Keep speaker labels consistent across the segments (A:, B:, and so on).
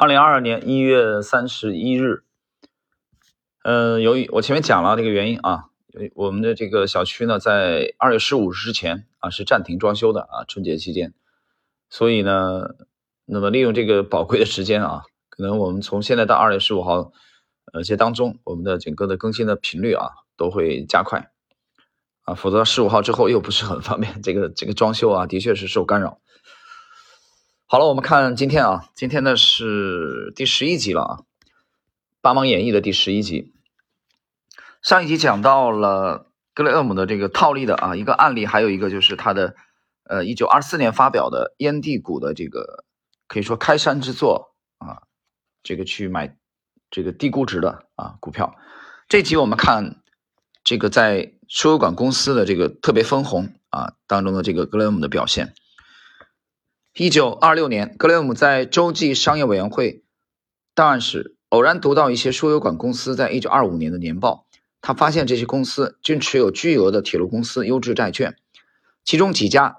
A: 二零二二年一月三十一日，呃，由于我前面讲了这个原因啊，我们的这个小区呢，在二月十五日之前啊是暂停装修的啊，春节期间，所以呢，那么利用这个宝贵的时间啊，可能我们从现在到二月十五号，呃，这当中，我们的整个的更新的频率啊都会加快。啊，否则十五号之后又不是很方便，这个这个装修啊，的确是受干扰。好了，我们看今天啊，今天呢是第十一集了啊，《八芒演义》的第十一集。上一集讲到了格雷厄姆的这个套利的啊一个案例，还有一个就是他的呃一九二四年发表的烟蒂股的这个可以说开山之作啊，这个去买这个低估值的啊股票。这集我们看这个在输油管公司的这个特别分红啊当中的这个格雷厄姆的表现。一九二六年，格雷厄姆在洲际商业委员会档案室偶然读到一些输油管公司在一九二五年的年报。他发现这些公司均持有巨额的铁路公司优质债券，其中几家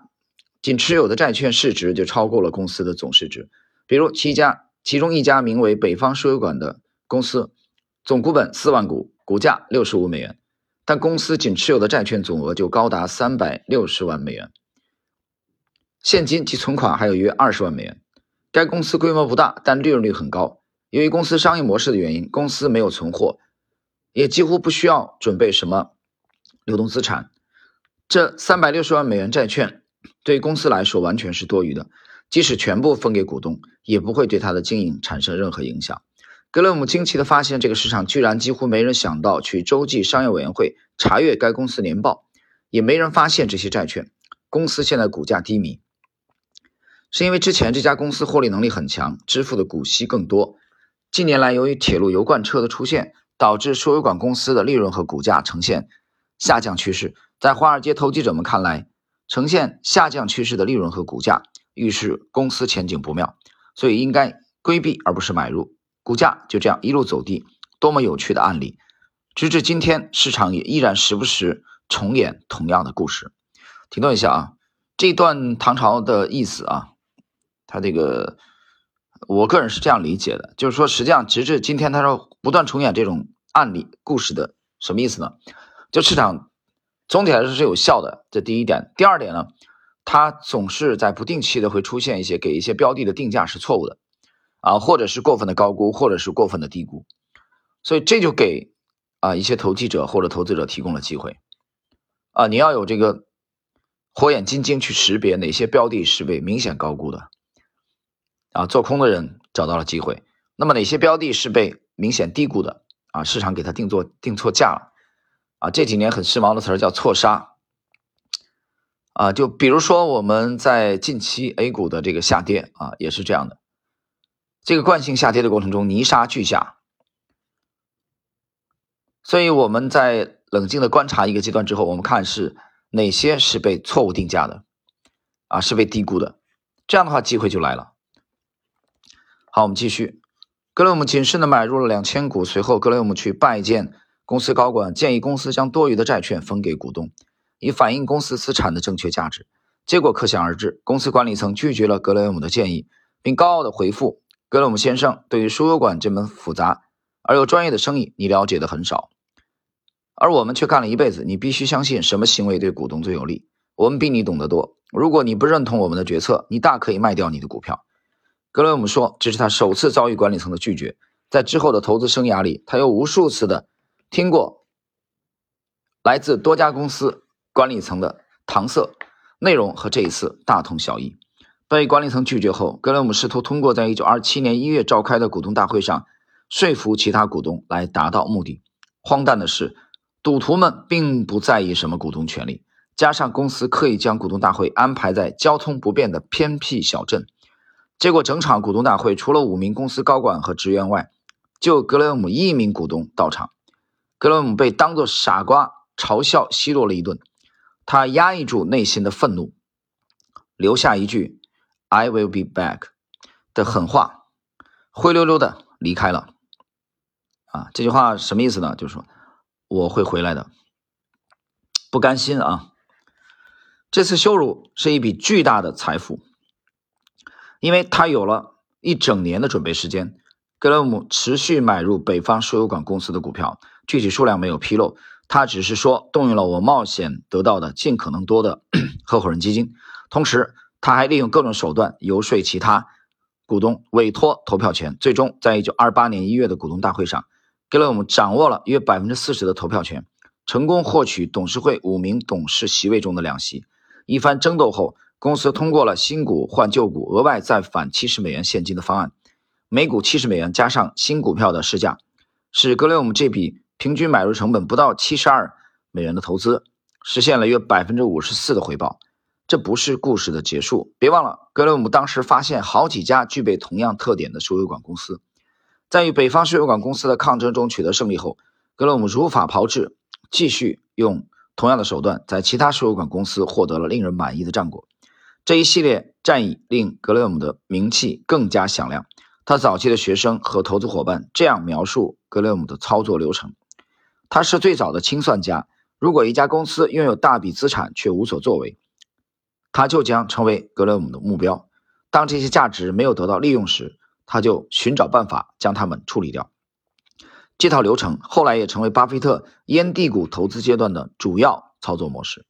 A: 仅持有的债券市值就超过了公司的总市值。比如，七家，其中一家名为北方输油管的公司，总股本四万股，股价六十五美元，但公司仅持有的债券总额就高达三百六十万美元。现金及存款还有约二十万美元。该公司规模不大，但利润率很高。由于公司商业模式的原因，公司没有存货，也几乎不需要准备什么流动资产。这三百六十万美元债券对公司来说完全是多余的，即使全部分给股东，也不会对它的经营产生任何影响。格勒姆惊奇地发现，这个市场居然几乎没人想到去洲际商业委员会查阅该公司年报，也没人发现这些债券。公司现在股价低迷。是因为之前这家公司获利能力很强，支付的股息更多。近年来，由于铁路油罐车的出现，导致输油管公司的利润和股价呈现下降趋势。在华尔街投机者们看来，呈现下降趋势的利润和股价预示公司前景不妙，所以应该规避而不是买入。股价就这样一路走低，多么有趣的案例！直至今天，市场也依然时不时重演同样的故事。停顿一下啊，这段唐朝的意思啊。他这个，我个人是这样理解的，就是说，实际上直至今天，他说不断重演这种案例故事的什么意思呢？就市场总体来说是有效的，这第一点。第二点呢，它总是在不定期的会出现一些给一些标的的定价是错误的，啊，或者是过分的高估，或者是过分的低估，所以这就给啊一些投机者或者投资者提供了机会，啊，你要有这个火眼金睛去识别哪些标的是被明显高估的。啊，做空的人找到了机会。那么哪些标的是被明显低估的？啊，市场给它定做定错价了。啊，这几年很时髦的词儿叫错杀。啊，就比如说我们在近期 A 股的这个下跌啊，也是这样的。这个惯性下跌的过程中，泥沙俱下。所以我们在冷静的观察一个阶段之后，我们看是哪些是被错误定价的，啊，是被低估的。这样的话，机会就来了。好，我们继续。格雷厄姆谨慎的买入了两千股，随后格雷厄姆去拜见公司高管，建议公司将多余的债券分给股东，以反映公司资产的正确价值。结果可想而知，公司管理层拒绝了格雷厄姆的建议，并高傲的回复：“格雷厄姆先生，对于输油管这门复杂而又专业的生意，你了解的很少，而我们却干了一辈子。你必须相信什么行为对股东最有利，我们比你懂得多。如果你不认同我们的决策，你大可以卖掉你的股票。”格雷姆说：“这是他首次遭遇管理层的拒绝，在之后的投资生涯里，他又无数次的听过来自多家公司管理层的搪塞，内容和这一次大同小异。被管理层拒绝后，格雷姆试图通过在1927年1月召开的股东大会上说服其他股东来达到目的。荒诞的是，赌徒们并不在意什么股东权利，加上公司刻意将股东大会安排在交通不便的偏僻小镇。”结果，整场股东大会除了五名公司高管和职员外，就格雷姆一名股东到场。格雷姆被当作傻瓜嘲笑奚落了一顿，他压抑住内心的愤怒，留下一句 “I will be back” 的狠话，灰溜溜的离开了。啊，这句话什么意思呢？就是说我会回来的，不甘心啊！这次羞辱是一笔巨大的财富。因为他有了一整年的准备时间，格雷厄姆持续买入北方输油管公司的股票，具体数量没有披露。他只是说动用了我冒险得到的尽可能多的 合伙人基金，同时他还利用各种手段游说其他股东委托投票权。最终，在一九二八年一月的股东大会上，格雷厄姆掌握了约百分之四十的投票权，成功获取董事会五名董事席位中的两席。一番争斗后。公司通过了新股换旧股，额外再返七十美元现金的方案，每股七十美元加上新股票的市价，使格雷厄姆这笔平均买入成本不到七十二美元的投资实现了约百分之五十四的回报。这不是故事的结束，别忘了，格雷厄姆当时发现好几家具备同样特点的输油管公司，在与北方输油管公司的抗争中取得胜利后，格雷厄姆如法炮制，继续用同样的手段，在其他输油管公司获得了令人满意的战果。这一系列战役令格雷厄姆的名气更加响亮。他早期的学生和投资伙伴这样描述格雷厄姆的操作流程：他是最早的清算家。如果一家公司拥有大笔资产却无所作为，他就将成为格雷厄姆的目标。当这些价值没有得到利用时，他就寻找办法将它们处理掉。这套流程后来也成为巴菲特烟蒂股投资阶段的主要操作模式。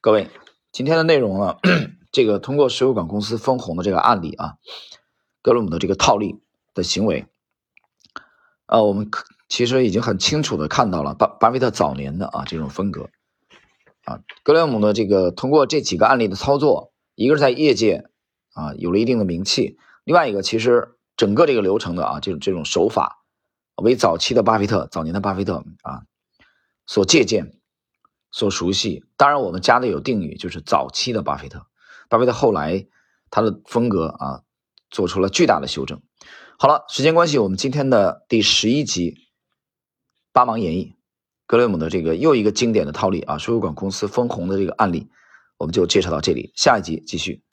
A: 各位。今天的内容呢，这个通过石油管公司分红的这个案例啊，格雷姆的这个套利的行为，呃，我们其实已经很清楚的看到了巴巴菲特早年的啊这种风格啊，格雷姆的这个通过这几个案例的操作，一个是在业界啊有了一定的名气，另外一个其实整个这个流程的啊这种这种手法为早期的巴菲特早年的巴菲特啊所借鉴。所熟悉，当然我们加的有定语，就是早期的巴菲特。巴菲特后来他的风格啊，做出了巨大的修正。好了，时间关系，我们今天的第十一集《八芒演绎》格雷姆的这个又一个经典的套利啊，输油管公司分红的这个案例，我们就介绍到这里，下一集继续。